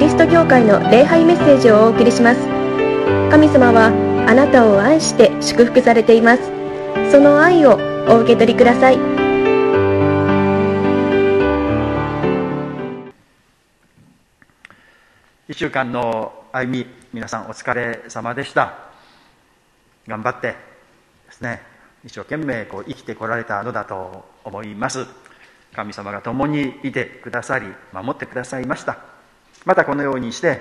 リスト教会の礼拝メッセージをお送りします。神様はあなたを愛して祝福されています。その愛をお受け取りください。1週間の歩み皆さんお疲れ様でした。頑張ってですね一生懸命こう生きてこられたのだと思います。神様が共にいてくださり守ってくださいました。またこのようにして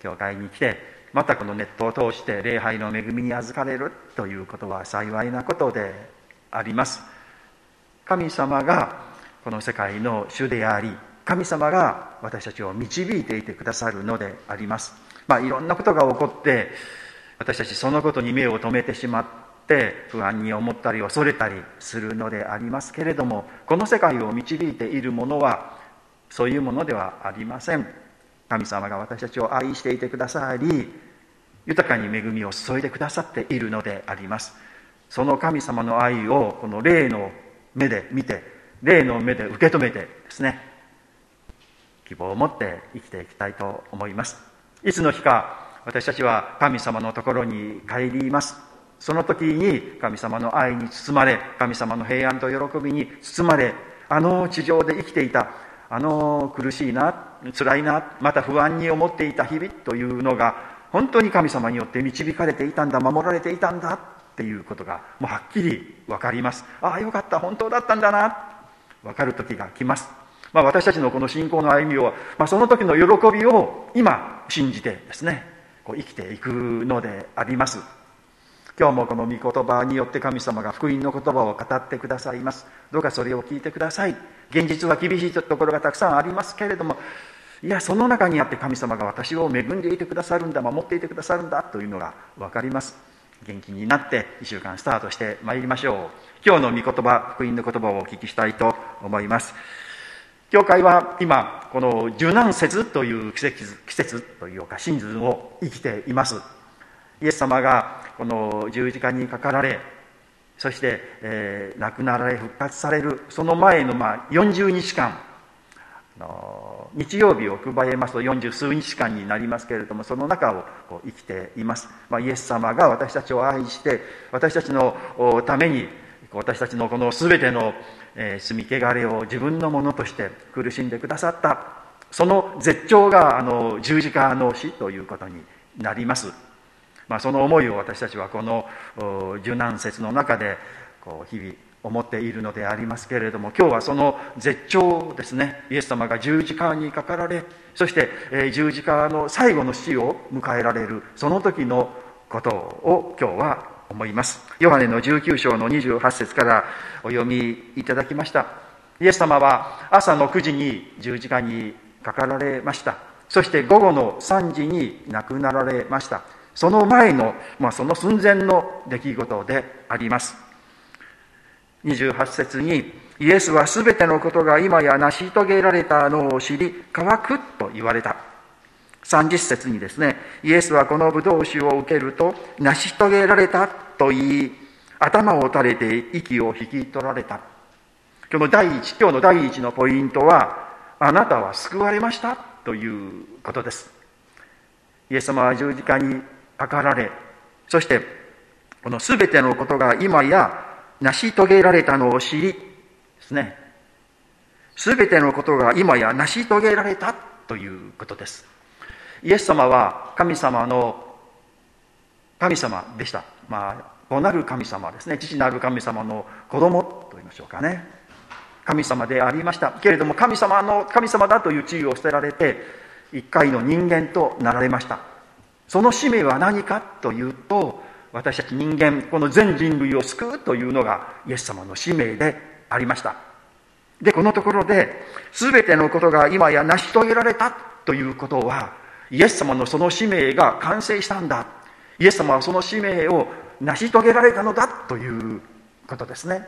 教会に来てまたこのネットを通して礼拝の恵みに預かれるということは幸いなことであります。神様がこの世界の主であり神様が私たちを導いていてくださるのであります。まあいろんなことが起こって私たちそのことに目を留めてしまって不安に思ったり恐れたりするのでありますけれどもこの世界を導いているものはそういうものではありません。神様が私たちを愛していてくださり豊かに恵みを注いでくださっているのであります。その神様の愛をこの霊の目で見て霊の目で受け止めてですね希望を持って生きていきたいと思います。いつの日か私たちは神様のところに帰ります。その時に神様の愛に包まれ神様の平安と喜びに包まれあの地上で生きていたあの苦しいな辛いなまた不安に思っていた日々というのが本当に神様によって導かれていたんだ守られていたんだっていうことがもうはっきり分かります。ああよかった本当だったんだな分かる時が来ます。まあ、私たちのこの信仰の歩みを、まあ、その時の喜びを今信じてですねこう生きていくのであります。今日もこの御言葉によって神様が福音の言葉を語ってくださいます。どうかそれを聞いてください。現実は厳しいところがたくさんありますけれども。いやその中にあって神様が私を恵んでいてくださるんだ守っていてくださるんだというのが分かります。元気になって1週間スタートしてまいりましょう。今日の御言葉福音の言葉をお聞きしたいと思います。教会は今この受難節という季節季節というかシーズンを生きています。イエス様がこの十字架にかかられそして、えー、亡くなられ復活されるその前の、まあ、40日間日曜日を加えますと40数日間になりますけれどもその中をこう生きています、まあ、イエス様が私たちを愛して私たちのために私たちのこの全てのえ罪汚れを自分のものとして苦しんでくださったその絶頂があの十字架の死ということになります、まあ、その思いを私たちはこの受難説の中でこう日々思っているのでありますけれども今日はその絶頂ですね。イエス様が十字架にかかられそして、え十字架の最後の死を迎えられるその時のことを今日は思います。ヨハネの19章の28節からお読みいただきました。イエス様は朝の9時に十字架にかかられました。そして午後の3時に亡くなられました。その前の、まあ、その寸前の出来事であります28節にイエスはすべてのことが今や成し遂げられたのを知り乾くと言われた30節にですね、イエスはこのブドウ酒を受けると、成し遂げられたと言い、頭を垂れて息を引き取られた。今日の第一、今日の第一のポイントは、あなたは救われましたということです。イエス様は十字架にかかられ、そして、この全てのことが今や成し遂げられたのを知り、ですね。全てのことが今や成し遂げられたということです。イエス様は神様の神様でした。まあ、子なる神様ですね。父なる神様の子供と言いましょうかね。神様でありました。けれども神様の神様だという地位を捨てられて、一回の人間となられました。その使命は何かというと、私たち人間、この全人類を救うというのがイエス様の使命でありました。で、このところで、すべてのことが今や成し遂げられたということは、イエス様のその使命が完成したんだイエス様はその使命を成し遂げられたのだということですね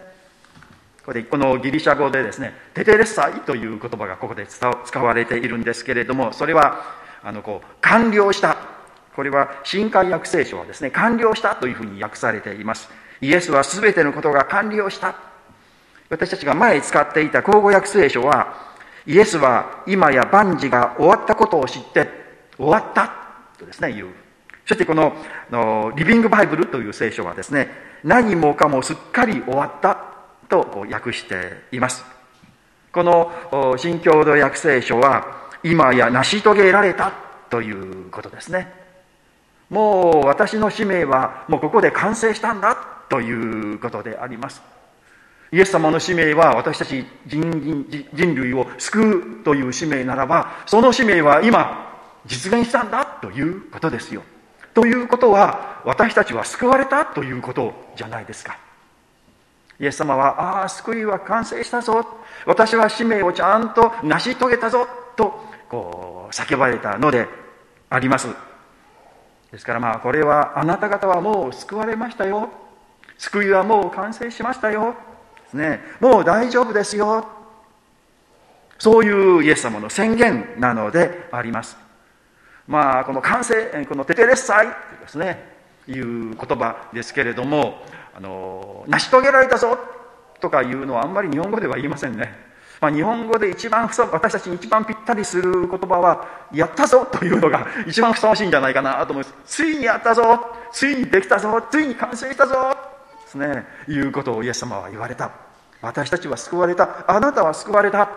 これこのギリシャ語でですねテテレッサイという言葉がここで使われているんですけれどもそれはあのこう完了したこれは新海訳聖書はですね完了したというふうに訳されています。イエスは全てのことが完了した。私たちが前使っていた口語訳聖書はイエスは今や万事が終わったことを知って終わったとですね言う。そしてこののリビングバイブルという聖書はですね何もかもすっかり終わったと訳しています。この新共同訳聖書は今や成し遂げられたということですね。もう私の使命はもうここで完成したんだということであります。イエス様の使命は私たち人人類を救うという使命ならばその使命は今実現したんだということですよ。ということは私たちは救われたということじゃないですか。イエス様はああ救いは完成したぞ。私は使命をちゃんと成し遂げたぞ。とこう叫ばれたのであります。ですからまあこれはあなた方はもう救われましたよ。救いはもう完成しましたよ。ね。もう大丈夫ですよ。そういうイエス様の宣言なのであります。まあこの完成このテテレッサイというですね。いう言葉ですけれどもあの成し遂げられたぞ。とかいうのはあんまり日本語では言いませんね。まあ、日本語で一番ふさ私たちに一番ぴったりする言葉は「やったぞ」というのが一番ふさわしいんじゃないかなと思います。ついにやったぞ。ついにできたぞ。ついに完成したぞ。ですねいうことをイエス様は言われた。私たちは救われた。あなたは救われた。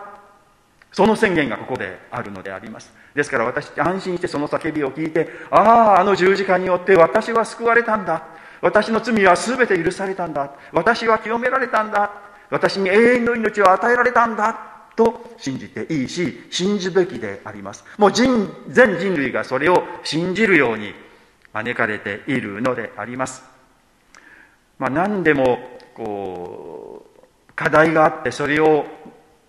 その宣言がここであるのであります。ですから私安心してその叫びを聞いてあああの十字架によって私は救われたんだ。私の罪は全て許されたんだ。私は清められたんだ。私に永遠の命を与えられたんだと信じていいし信じべきであります。もう人全人類がそれを信じるように招かれているのであります、まあ、何でもこう課題があってそれを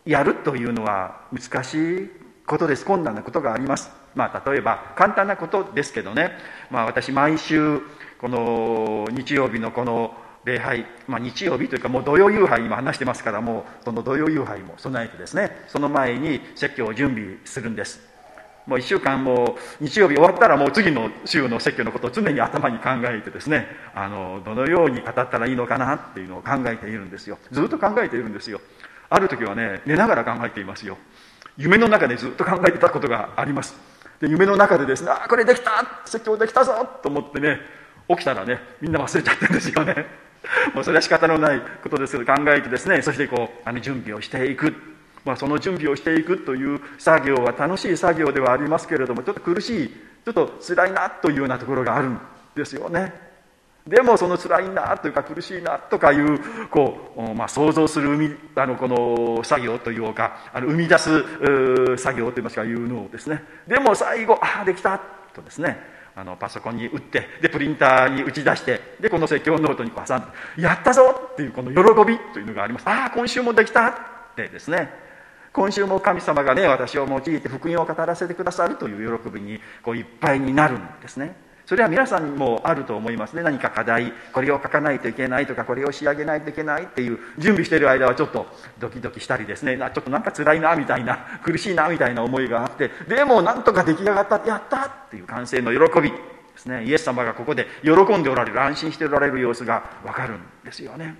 やるというのは難しいことです。困難なことがあります。まあ例えば簡単なことですけどね、まあ、私毎週この日曜日のこの礼拝、まあ、日曜日というかもう土曜夕拝今話してますからもうその土曜夕拝も備えてですねその前に説教を準備するんです。もう1週間もう日曜日終わったらもう次の週の説教のことを常に頭に考えてですねあのどのように語ったらいいのかなっていうのを考えているんですよ。ずっと考えているんですよ。ある時はね寝ながら考えていますよ。夢の中でずっと考えてたことがあります。で夢の中でですねああこれできた説教できたぞと思ってね起きたらねみんな忘れちゃってるんですよね。もうそれは仕方のないことですけど考えてですねそしてこうあの準備をしていく、まあ、その準備をしていくという作業は楽しい作業ではありますけれどもちょっと苦しいちょっと辛いなというようなところがあるんですよね。でもその辛いなというか苦しいなとかいうこう、まあ、想像するあのこの作業というかあの生み出す作業といいますかいうのをですね。でも最後ああできたとですね。あのパソコンに打ってでプリンターに打ち出してでこの説教ノートに挟んで「やったぞ!」っていうこの喜びというのがありますああ今週もできたってですね今週も神様がね私を用いて福音を語らせてくださるという喜びにこういっぱいになるんですねそれは皆さんもあると思いますね。何か課題これを書かないといけないとかこれを仕上げないといけないっていう準備している間はちょっとドキドキしたりですね。ちょっとなんか辛いなみたいな苦しいなみたいな思いがあってでもなんとか出来上がったやったっていう完成の喜びですね。イエス様がここで喜んでおられる安心しておられる様子がわかるんですよね。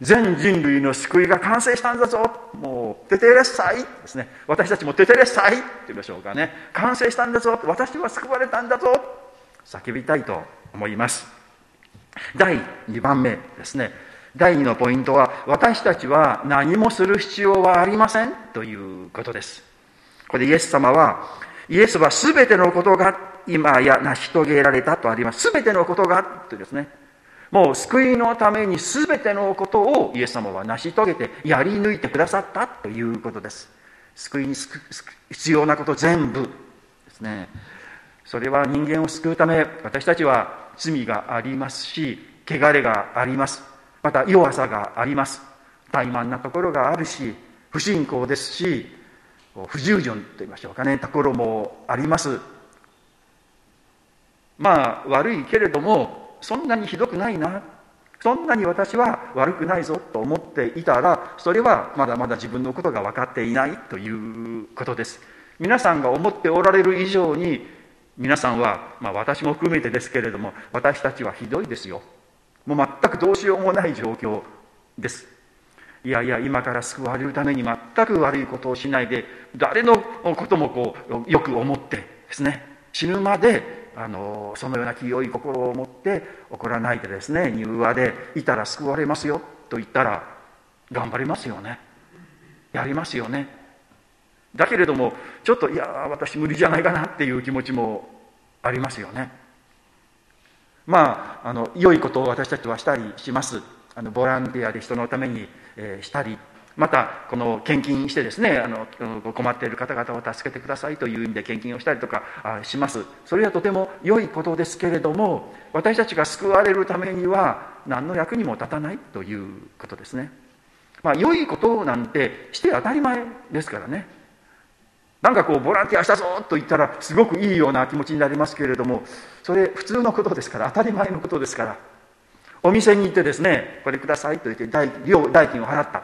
全人類の救いが完成したんだぞ。もうテテレッサイですね。私たちもテテレッサイって言いましょうかね。完成したんだぞ。私は救われたんだぞ。叫びたいと思います。第2番目ですね。第2のポイントは私たちは何もする必要はありませんということです。これイエス様はイエスは全てのことが今や成し遂げられたとあります。全てのことがとですね。もう救いのために全てのことをイエス様は成し遂げてやり抜いてくださったということです。救いに必要なこと全部ですね。それは人間を救うため私たちは罪がありますし汚れがあります。また弱さがあります。怠慢なところがあるし不信仰ですし不従順と言いましょうかね。ところもあります。まあ悪いけれどもそんなにひどくないな。そんなに私は悪くないぞと思っていたらそれはまだまだ自分のことが分かっていないということです。皆さんが思っておられる以上に皆さんは、まあ、私も含めてですけれども私たちはひどいですよ。もう全くどうしようもない状況です。いやいや今から救われるために全く悪いことをしないで誰のこともこうよく思ってですね。死ぬまであのそのような清い心を持って怒らないでですね。柔和でいたら救われますよと言ったら頑張りますよね。やりますよね。だけれどもちょっといや私無理じゃないかなっていう気持ちもありますよね。まああの良いことを私たちはしたりします。あのボランティアで人のために、えー、したりまたこの献金してですねあの困っている方々を助けてくださいという意味で献金をしたりとかします。それはとても良いことですけれども私たちが救われるためには何の役にも立たないということですね。まあ良いことなんてして当たり前ですからね。なんかこうボランティアしたぞと言ったらすごくいいような気持ちになりますけれどもそれ普通のことですから当たり前のことですからお店に行ってですねこれくださいと言って代代金を払った。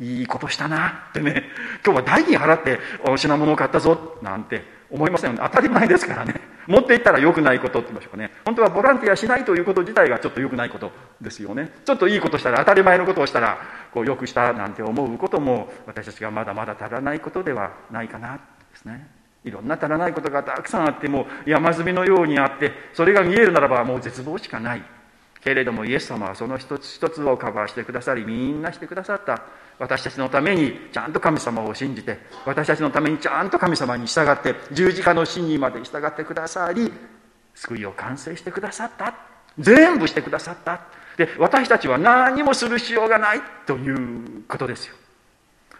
いいことしたなってね今日は代金払って品物を買ったぞなんて思いませんよね。当たり前ですからね。持っていったら良くないことって言いましょうかね。本当はボランティアしないということ自体がちょっと良くないことですよね。ちょっといいことしたら当たり前のことをしたらこうよくしたなんて思うことも私たちがまだまだ足らないことではないかなですね。いろんな足らないことがたくさんあっても山積みのようにあってそれが見えるならばもう絶望しかない。けれどもイエス様はその一つ一つをカバーしてくださりみんなしてくださった。私たちのためにちゃんと神様を信じて私たちのためにちゃんと神様に従って十字架の真にまで従ってくださり救いを完成してくださった。全部してくださった。で私たちは何もする必要がないということですよ。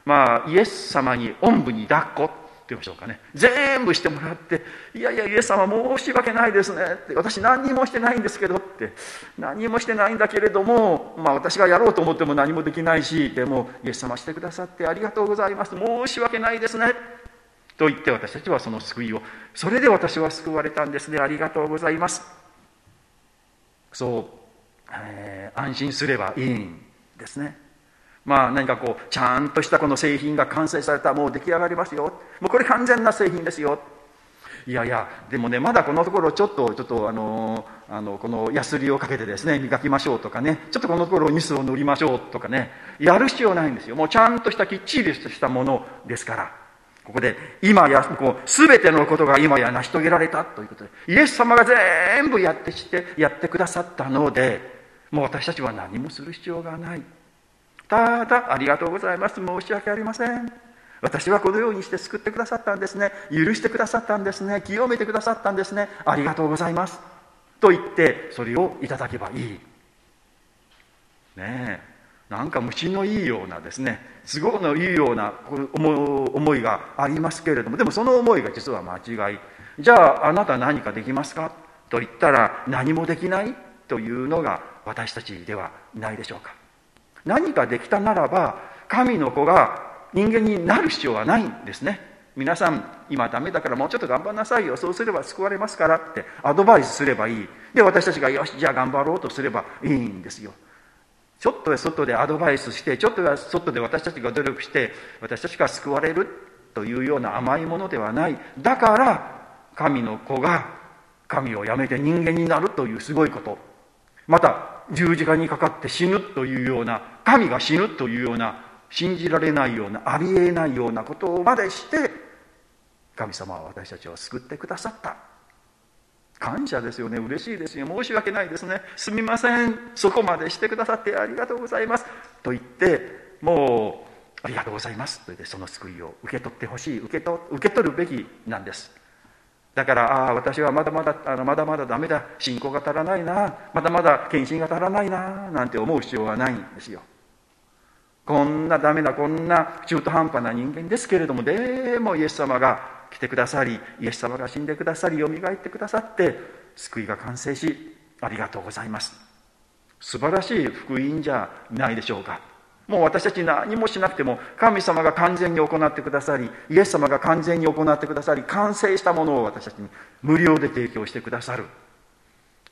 まあイエス様におんぶに抱っこ。言いましょうかね。全部してもらって「いやいやイエス様申し訳ないですね」って「私何にもしてないんですけど」って。何もしてないんだけれども、まあ、私がやろうと思っても何もできないしでもイエス様してくださってありがとうございます。申し訳ないですね。と言って私たちはその救いを。それで私は救われたんですね。ありがとうございます。そう、えー、安心すればいいんですね。まあ何かこうちゃんとしたこの製品が完成されたもう出来上がりますよ。もうこれ完全な製品ですよ。いやいやでもねまだこのところちょっとちょっとあのあのこのヤスリをかけてですね磨きましょうとかね。ちょっとこのところニスを塗りましょうとかね。やる必要ないんですよ。もうちゃんとしたきっちりとしたものですから。ここで今やこう全てのことが今や成し遂げられたということでイエス様が全部やってしてやってくださったのでもう私たちは何もする必要がない。ただありがとうございます。申し訳ありません。私はこのようにして救ってくださったんですね。許してくださったんですね。清めてくださったんですね。ありがとうございます。と言ってそれをいただけばいい。ねえ。なんか虫のいいようなですね。都合のいいような思いがありますけれども。でもその思いが実は間違い。じゃああなた何かできますか？と言ったら何もできないというのが私たちではないでしょうか。何かできたならば神の子が人間になる必要はないんですね。皆さん今ダメだからもうちょっと頑張んなさいよ。そうすれば救われますからってアドバイスすればいい。で私たちがよしじゃあ頑張ろうとすればいいんですよ。ちょっとで外でアドバイスしてちょっとで外で私たちが努力して私たちが救われるというような甘いものではない。だから神の子が神をやめて人間になるというすごいこと。また十字架にかかって死ぬというような神が死ぬというような信じられないようなありえないようなことまでして神様は私たちを救ってくださった。感謝ですよね。嬉しいですよ。申し訳ないですね。すみません。そこまでしてくださってありがとうございます。と言ってもうありがとうございます。と言ってその救いを受け取ってほしい。受けと受け取るべきなんです。だからああ私はまだまだあのまだまだダメだ。信仰が足らないな。まだまだ献身が足らないな。なんて思う必要はないんですよ。こんなダメなこんな中途半端な人間ですけれどもでもイエス様が来てくださりイエス様が死んでくださりよみがえってくださって救いが完成しありがとうございます。素晴らしい福音じゃないでしょうか。もう私たち何もしなくても神様が完全に行ってくださりイエス様が完全に行ってくださり完成したものを私たちに無料で提供してくださる。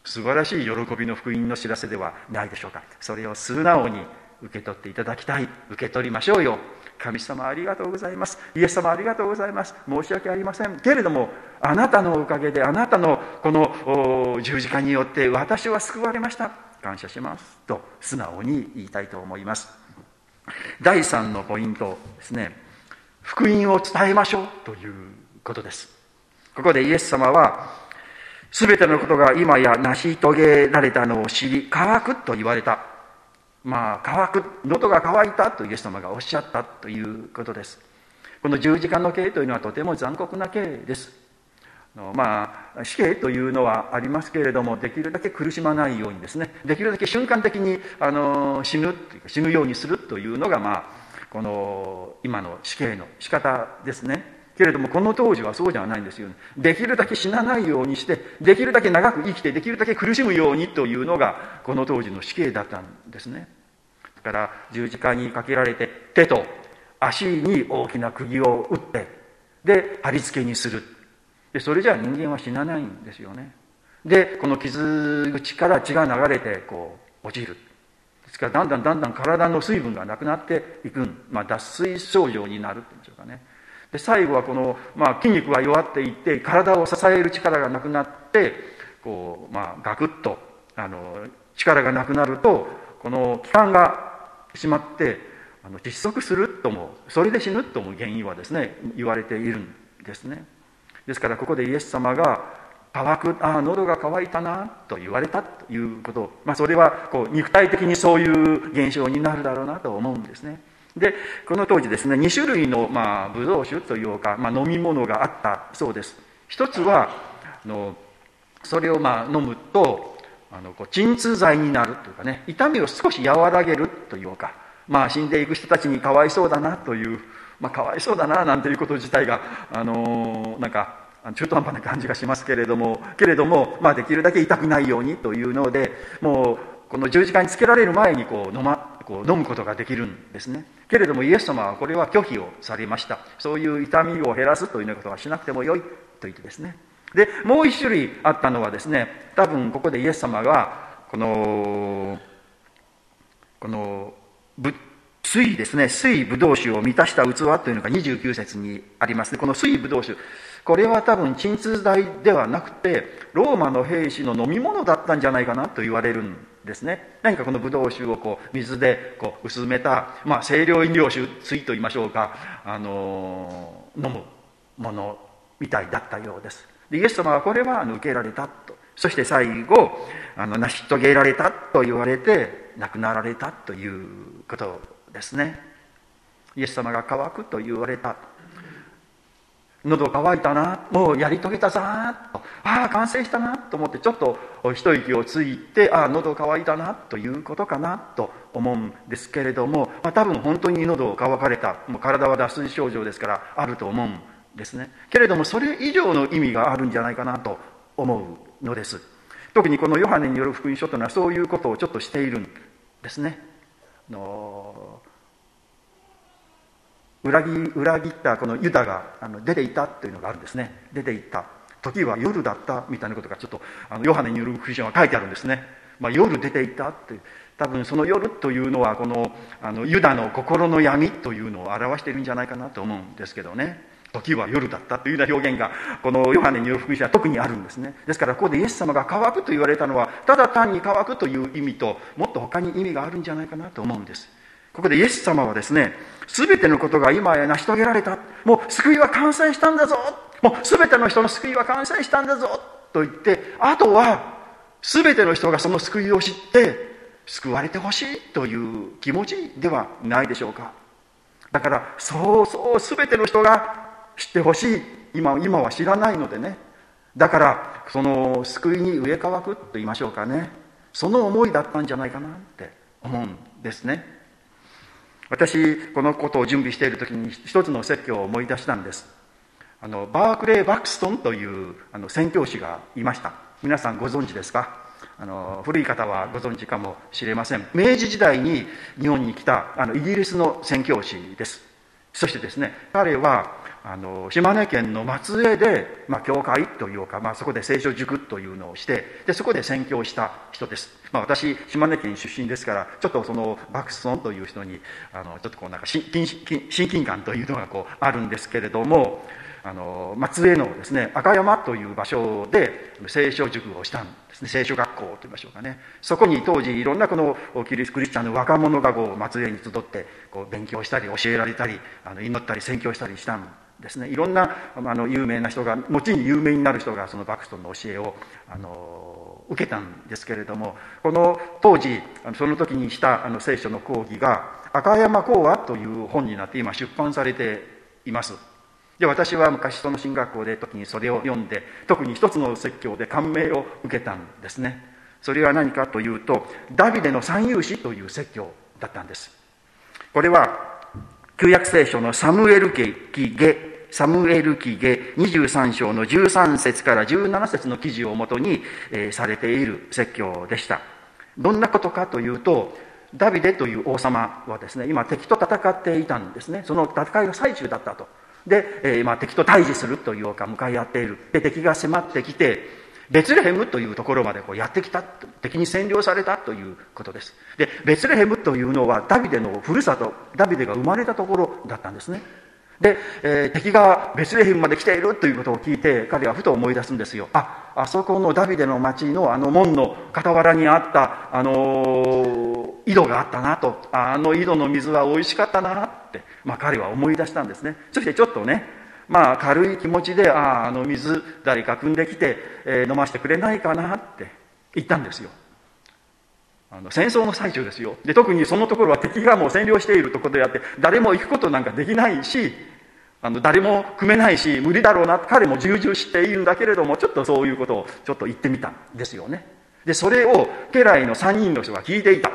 素晴らしい喜びの福音の知らせではないでしょうか。それを素直に受け取っていただきたい。受け取りましょうよ。神様ありがとうございます。イエス様ありがとうございます。申し訳ありません。けれどもあなたのおかげであなたのこの十字架によって私は救われました。感謝します。と素直に言いたいと思います。第3のポイントですね福音を伝えましょうということですここでイエス様は、すべてのことが今や成し遂げられたのを知り、乾くと言われた。まあ、乾く、喉が渇いたとイエス様がおっしゃったということです。この十字架の刑というのはとても残酷な刑です。まあ、死刑というのはありますけれども、できるだけ苦しまないようにですね、できるだけ瞬間的にあの死ぬ、死ぬようにするというのが、まあ、この今の死刑の仕方ですね。けれども、この当時はそうじゃないんですよね。できるだけ死なないようにして、できるだけ長く生きて、できるだけ苦しむようにというのが、この当時の死刑だったんですね。だから、十字架にかけられて、手と足に大きな釘を打って、で、貼り付けにする。でそれじゃ人間は死なないんですよね。でこの傷口から血が流れてこう落ちる。ですからだんだんだんだん体の水分がなくなっていく、まあ、脱水症状になるっていうんでしょうかね。で最後はこの、まあ、筋肉が弱っていって体を支える力がなくなってこう、まあ、ガクッとあの力がなくなるとこの気管がしまってあの窒息するともそれで死ぬとも原因はですね言われているんですね。ですからここでイエス様が乾くああ喉が渇いたなと言われたということ、まあ、それはこう肉体的にそういう現象になるだろうなと思うんですね。でこの当時ですね2種類の、まあ、ブドウ酒というか、まあ、飲み物があったそうです。一つはあのそれをまあ飲むとあのこう鎮痛剤になるというかね痛みを少し和らげるというかまあ死んでいく人たちにかわいそうだなというまあ、かわいそうだななんていうこと自体が、あのー、なんか中途半端な感じがしますけれどもけれども、まあ、できるだけ痛くないようにというのでもうこの十字架につけられる前にこう飲,、ま、こう飲むことができるんですね。けれどもイエス様はこれは拒否をされました。そういう痛みを減らすというようなことはしなくてもよいと言ってですね。でもう一種類あったのはですね多分ここでイエス様がこのこの仏水ですね、水ぶどう酒を満たした器というのが29節にありますね。この水ぶどう酒。これは多分鎮痛剤ではなくて、ローマの兵士の飲み物だったんじゃないかなと言われるんですね。何かこのぶどう酒をこう水でこう薄めた、まあ清涼飲料酒水と言いましょうか、あのー、飲むものみたいだったようです。でイエス様はこれは受けられたと。そして最後、あの成し遂げられたと言われて亡くなられたということですね。イエス様が乾くと言われた。喉乾いたな。もうやり遂げたさと。ああ完成したなと思ってちょっと一息をついてああ喉乾いたなということかなと思うんですけれども、まあ、多分本当に喉を乾かれた。もう体は脱水症状ですからあると思うんですね。けれどもそれ以上の意味があるんじゃないかなと思うのです。特にこのヨハネによる福音書というのはそういうことをちょっとしているんですね。の裏切裏切ったこのユダがあの出ていたというのがあるんですね。出ていった。時は夜だったみたいなことがちょっとあのヨハネによる福音書が書いてあるんですね、まあ、夜出ていったって多分その夜というのはこのあのユダの心の闇というのを表しているんじゃないかなと思うんですけどね。時は夜だったというような表現がこのヨハネによる福音書は特にあるんですね。ですからここでイエス様が乾くと言われたのはただ単に乾くという意味ともっと他に意味があるんじゃないかなと思うんです。ここでイエス様はですね全てのことが今や成し遂げられた。もう救いは完成したんだぞ。もう全ての人の救いは完成したんだぞと言ってあとは全ての人がその救いを知って救われてほしいという気持ちではないでしょうか。だからそうそう全ての人が知ってほしい。今今は知らないのでね。だからその救いに植え替わくと言いましょうかね。その思いだったんじゃないかなって思うんですね。私このことを準備している時に一つの説教を思い出したんです。あのバークレー・バクストンというあの宣教師がいました。皆さんご存知ですか？あの古い方はご存知かもしれません。明治時代に日本に来たあのイギリスの宣教師です。そしてですね彼はあの島根県の松江で、まあ、教会というか、まあ、そこで聖書塾というのをしてでそこで宣教した人です、まあ、私島根県出身ですからちょっとそのバクソンという人にあのちょっとこうなんか親近感というのがこうあるんですけれどもあの松江のですね赤山という場所で聖書塾をしたんですね。聖書学校といいましょうかね。そこに当時いろんなこのキリスクリスチャンの若者がこう松江に集ってこう勉強したり教えられたりあの祈ったり宣教したりしたんですね。いろんなあの有名な人が後に有名になる人がそのバクストンの教えをあの受けたんですけれどもこの当時その時にしたあの聖書の講義が「赤山講話」という本になって今出版されています。で私は昔その進学校で時にそれを読んで特に一つの説教で感銘を受けたんですね。それは何かというとダビデの三勇士という説教だったんです。これは旧約聖書のサムエル記下サムエル記下23章の13節から17節の記事をもとに、えー、されている説教でした。どんなことかというとダビデという王様はですね今敵と戦っていたんですね。その戦いが最中だったと。で、えー、まあ、敵と対峙するというか向かい合っている。で敵が迫ってきてベツレヘムというところまでこうやってきた敵に占領されたということです。でベツレヘムというのはダビデのふるさとダビデが生まれたところだったんですね。で、えー、敵がベツレヘムまで来ているということを聞いて彼はふと思い出すんですよ。ああそこのダビデの町のあの門の傍らにあったあの、井戸があったなと。あの井戸の水は美味しかったなって、まあ、彼は思い出したんですね。そしてちょっとねまあ軽い気持ちであああの水誰か汲んできて、えー、飲ませてくれないかなって言ったんですよ。あの戦争の最中ですよ。で特にそのところは敵がもう占領しているところであって誰も行くことなんかできないしあの誰も組めないし無理だろうな彼も重々しているんだけれどもちょっとそういうことをちょっと言ってみたんですよね。でそれを家来の3人の人が聞いていた。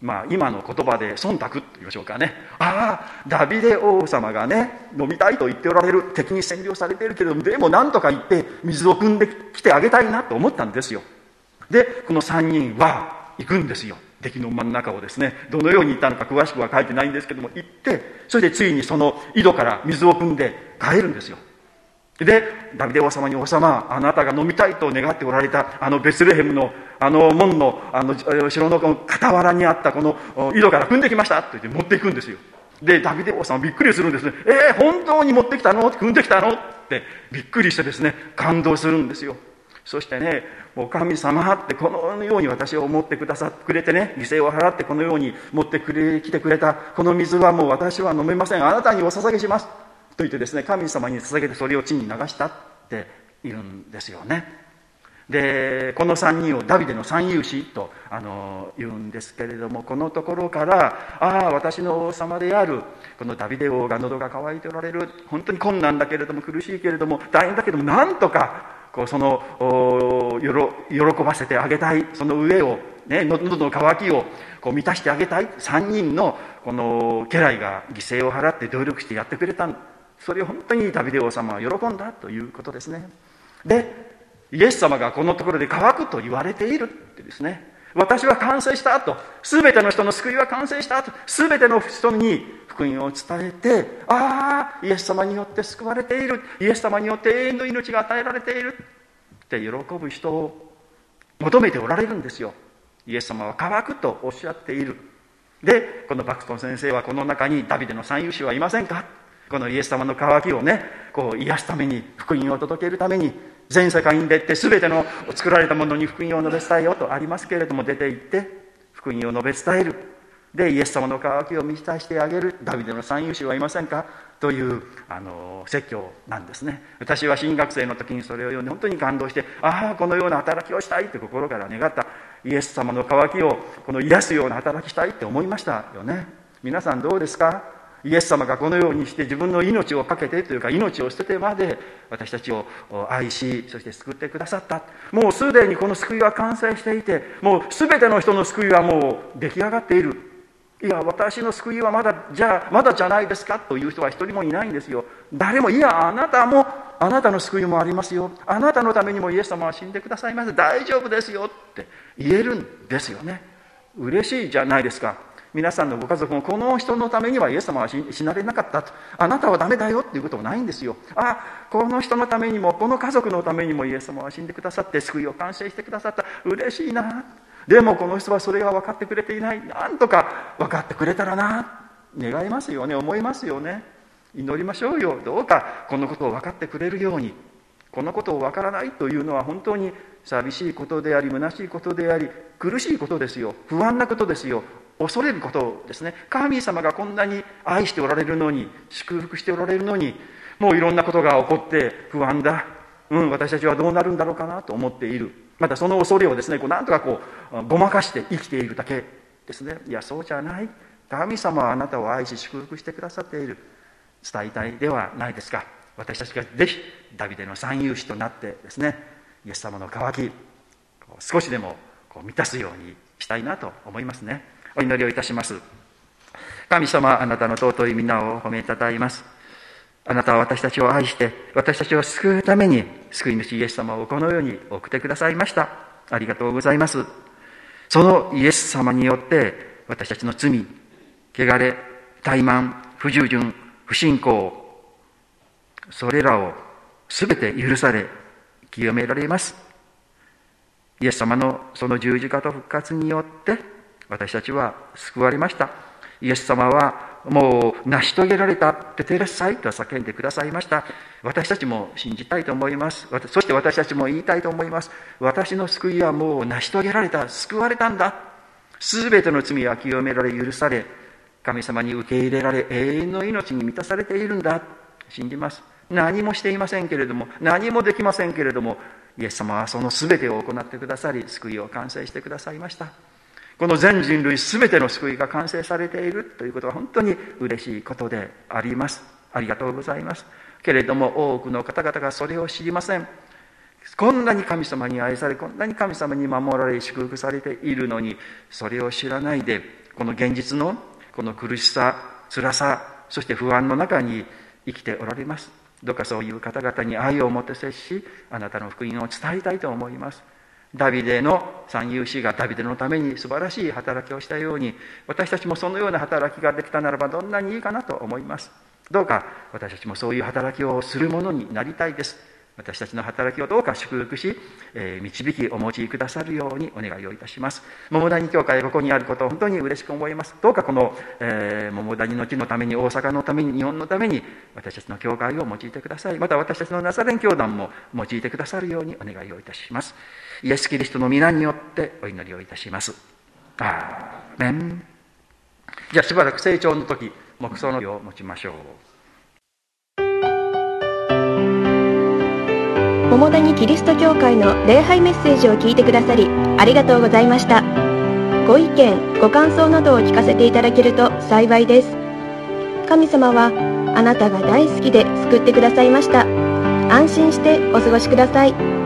まあ、今の言葉で忖度と言いましょうかね。ああダビデ王様がね飲みたいと言っておられる敵に占領されているけれどもでも何とか言って水を汲んできてあげたいなと思ったんですよ。でこの3人は行くんですよ。敵の真ん中をですねどのように行ったのか詳しくは書いてないんですけども行ってそれでついにその井戸から水を汲んで帰るんですよ。でダビデ王様に王様あなたが飲みたいと願っておられたあのベツレヘムのあの門のあの城の傍らにあったこの井戸から汲んできましたと言って持っていくんですよ。でダビデ王様びっくりするんですねえー、本当に持ってきたの？汲んできたの？ってびっくりしてですね感動するんですよ。そしてねお神様ってこのように私を思ってくださってくれてね犠牲を払ってこのように持ってくれ来てくれたこの水はもう私は飲めません。あなたにお捧げします。と言ってですね神様に捧げてそれを地に流したって言うんですよね。でこの3人をダビデの三勇士とあの言うんですけれどもこのところからああ私の王様であるこのダビデ王が喉が渇いておられる。本当に困難だけれども苦しいけれども大変だけどもなんとかこうその喜ばせてあげたい。その上を、ね、喉の渇きをこう満たしてあげたい。3人のこの家来が犠牲を払って努力してやってくれたそれを本当にダビデ王様は喜んだということですね。でイエス様がこのところで乾くと言われているってですね。私は完成したと。全ての人の救いは完成したと。全ての人に福音を伝えてああイエス様によって救われている。イエス様によって永遠の命が与えられている。って喜ぶ人を求めておられるんですよ。イエス様は乾くとおっしゃっている。でこのバクトン先生はこの中にダビデの三勇士はいませんか？このイエス様の渇きをねこう癒すために福音を届けるために全世界に出て全ての作られたものに福音を述べ伝えようとありますけれども出て行って福音を述べ伝える。でイエス様の渇きを満たしてあげる。ダビデの三勇士はいませんか？というあの説教なんですね。私は新学生の時にそれを読んで本当に感動してああこのような働きをしたいと心から願った。イエス様の渇きをこの癒すような働きしたいって思いましたよね。皆さんどうですか？イエス様がこのようにして自分の命を懸けてというか命を捨ててまで私たちを愛しそして救ってくださった。もうすでにこの救いは完成していてもう全ての人の救いはもう出来上がっている。いや私の救いはまだじゃまだじゃないですかという人は一人もいないんですよ。誰もいやあなたもあなたの救いもありますよ。あなたのためにもイエス様は死んでくださいます。大丈夫ですよって言えるんですよね。嬉しいじゃないですか。皆さんのご家族もこの人のためにはイエス様は死なれなかったと。あなたはダメだよっていうこともないんですよ。あこの人のためにもこの家族のためにもイエス様は死んでくださって救いを完成してくださった。嬉しいな。でもこの人はそれが分かってくれていない。なんとか分かってくれたらな。願いますよね。思いますよね。祈りましょうよ。どうかこのことを分かってくれるように。このことを分からないというのは本当に寂しいことであり虚しいことであり苦しいことですよ。不安なことですよ。恐れることですね神様がこんなに愛しておられるのに祝福しておられるのにもういろんなことが起こって不安だ。うん、私たちはどうなるんだろうかなと思っている。またその恐れをですね、こうなんとかこう、ごまかして生きているだけですね。いや、そうじゃない。神様はあなたを愛し祝福してくださっている。伝えたいではないですか。私たちがぜひダビデの三勇士となってですね、イエス様の渇き、少しでもこう満たすようにしたいなと思いますね。お祈りをいたします。神様、あなたの尊い皆を褒めたたえます。あなたは私たちを愛して、私たちを救うために、救い主イエス様をこの世に送ってくださいました。ありがとうございます。そのイエス様によって、私たちの罪、汚れ、怠慢、不従順、不信仰、それらを全て許され、清められます。イエス様のその十字架と復活によって、私たちは救われました。イエス様はもう成し遂げられたってテレサイと叫んでくださいました。私たちも信じたいと思います。そして私たちも言いたいと思います。私の救いはもう成し遂げられた。救われたんだ。すべての罪は清められ、許され、神様に受け入れられ、永遠の命に満たされているんだ。信じます。何もしていませんけれども、何もできませんけれども、イエス様はその全てを行ってくださり、救いを完成してくださいました。この全人類全ての救いが完成されているということは本当に嬉しいことであります。ありがとうございます。けれども多くの方々がそれを知りません。こんなに神様に愛され、こんなに神様に守られ、祝福されているのに、それを知らないで、この現実のこの苦しさ、辛さ、そして不安の中に生きておられます。どうかそういう方々に愛を持って接し、あなたの福音を伝えたいと思います。ダビデの三勇士がダビデのために素晴らしい働きをしたように私たちもそのような働きができたならばどんなにいいかなと思います。どうか私たちもそういう働きをするものになりたいです。私たちの働きをどうか祝福し、えー、導きお持ちくださるようにお願いをいたします。桃谷教会ここにあることを本当に嬉しく思います。どうかこの、えー、桃谷の地のために大阪のために日本のために私たちの教会を用いてください。また私たちのナサレン教団も用いてくださるようにお願いをいたします。イエス・キリストの皆によってお祈りをいたします。アーメン。じゃあしばらく成長の時、黙想の日を持ちましょう。桃谷キリスト教会の礼拝メッセージを聞いてくださりありがとうございましたご意見ご感想などを聞かせていただけると幸いです神様はあなたが大好きで救ってくださいました安心してお過ごしください